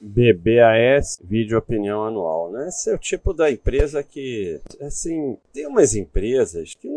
BBAS, vídeo opinião anual, né? Esse é o tipo da empresa que, assim, tem umas empresas que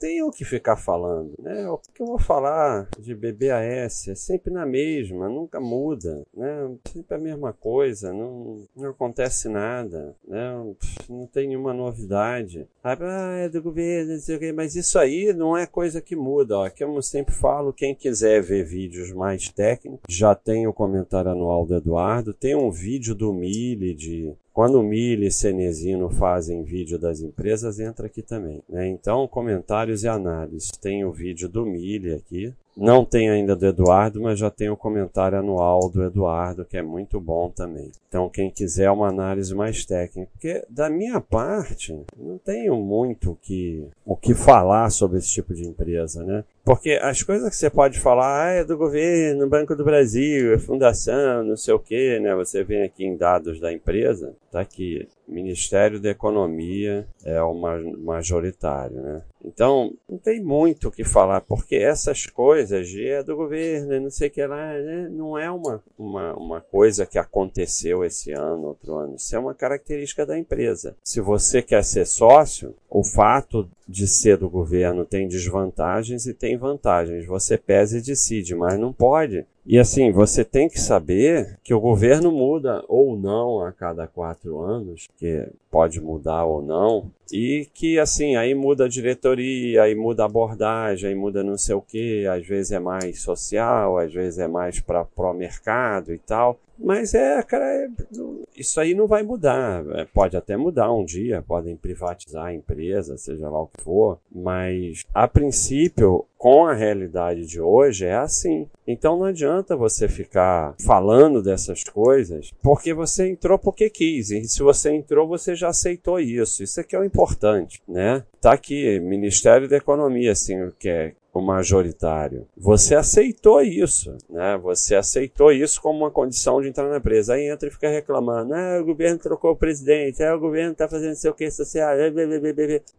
tem o que ficar falando, né? O que eu vou falar de BBAS é sempre na mesma, nunca muda, né? Sempre a mesma coisa, não, não acontece nada, né? Não tem nenhuma novidade. Ah, é do governo, não sei o quê, mas isso aí não é coisa que muda, ó. Que eu sempre falo, quem quiser ver vídeos mais técnicos, já tem o comentário anual do Eduardo, tem um vídeo do Mili de quando o Mili e Cenezino fazem vídeo das empresas, entra aqui também. Né? Então, comentários e análises. Tem o vídeo do Mili aqui. Não tem ainda do Eduardo, mas já tem o comentário anual do Eduardo, que é muito bom também. Então, quem quiser uma análise mais técnica, porque da minha parte, não tenho muito que, o que falar sobre esse tipo de empresa, né? Porque as coisas que você pode falar ah, é do governo, Banco do Brasil, é fundação, não sei o quê, né? Você vem aqui em dados da empresa, tá aqui, Ministério da Economia é o majoritário, né? Então, não tem muito o que falar, porque essas coisas de é do governo, não sei o que lá, né? não é uma, uma, uma coisa que aconteceu esse ano, outro ano. Isso é uma característica da empresa. Se você quer ser sócio, o fato de ser do governo tem desvantagens e tem vantagens. Você pesa e decide, mas não pode e assim, você tem que saber que o governo muda ou não a cada quatro anos, que pode mudar ou não, e que assim, aí muda a diretoria, aí muda a abordagem, aí muda não sei o que, às vezes é mais social, às vezes é mais para o mercado e tal. Mas é, cara, é, isso aí não vai mudar. É, pode até mudar um dia, podem privatizar a empresa, seja lá o que for, mas a princípio, com a realidade de hoje, é assim. Então não adianta você ficar falando dessas coisas porque você entrou porque quis. E se você entrou, você já aceitou isso. Isso é que é o importante, né? Tá aqui, Ministério da Economia, assim, que é o majoritário. Você aceitou isso, né? Você aceitou isso como uma condição de entrar na empresa. Aí entra e fica reclamando, ah, o governo trocou o presidente, ah, o governo está fazendo sei o que social,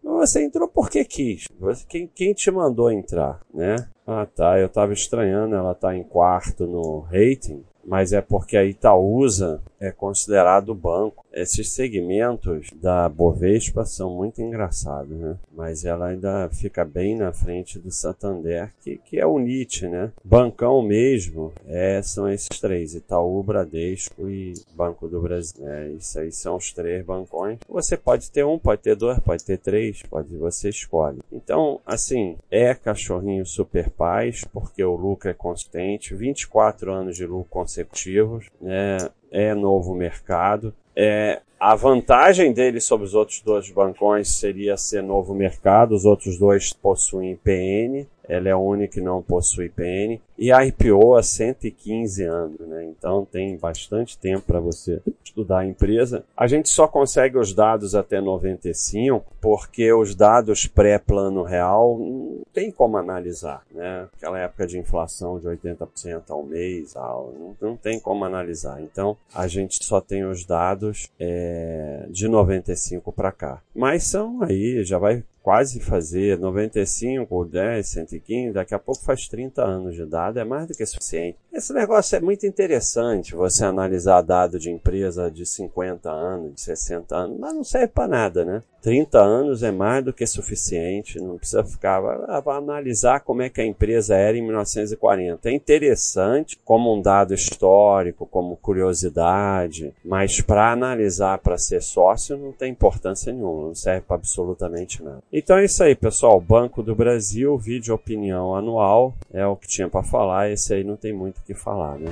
você entrou porque quis. Quem, quem te mandou entrar, né? Ah, tá. Eu estava estranhando, ela tá em quarto no rating mas é porque a Itaúsa é considerado banco. Esses segmentos da Bovespa são muito engraçados, né? Mas ela ainda fica bem na frente do Santander, que, que é o NIT, né? Bancão mesmo, é, são esses três, Itaú, Bradesco e Banco do Brasil. É, isso aí são os três bancões. Você pode ter um, pode ter dois, pode ter três, pode você escolhe. Então, assim, é cachorrinho super paz, porque o lucro é consistente, 24 anos de lucro consecutivos, né? é novo mercado. É, a vantagem dele sobre os outros dois bancões seria ser novo mercado, os outros dois possuem PN, ela é a única que não possui PN, e a IPO há 115 anos, né? então tem bastante tempo para você estudar a empresa. A gente só consegue os dados até 95, porque os dados pré-plano real não tem como analisar, né? Aquela época de inflação de 80% ao mês, não, não tem como analisar. Então, a gente só tem os dados é, de 95 para cá. Mas são aí, já vai quase fazer 95, 10, 115, daqui a pouco faz 30 anos de dado, é mais do que suficiente. Esse negócio é muito interessante, você analisar dado de empresa de 50 anos, de 60 anos, mas não serve para nada, né? 30 anos é mais do que suficiente, não precisa ficar, vai, vai, analisar como é que a empresa era em 1940. É interessante como um dado histórico, como curiosidade, mas para analisar para ser sócio não tem importância nenhuma, não serve para absolutamente nada. Então é isso aí, pessoal. Banco do Brasil, vídeo opinião anual, é o que tinha para falar, esse aí não tem muito o que falar, né?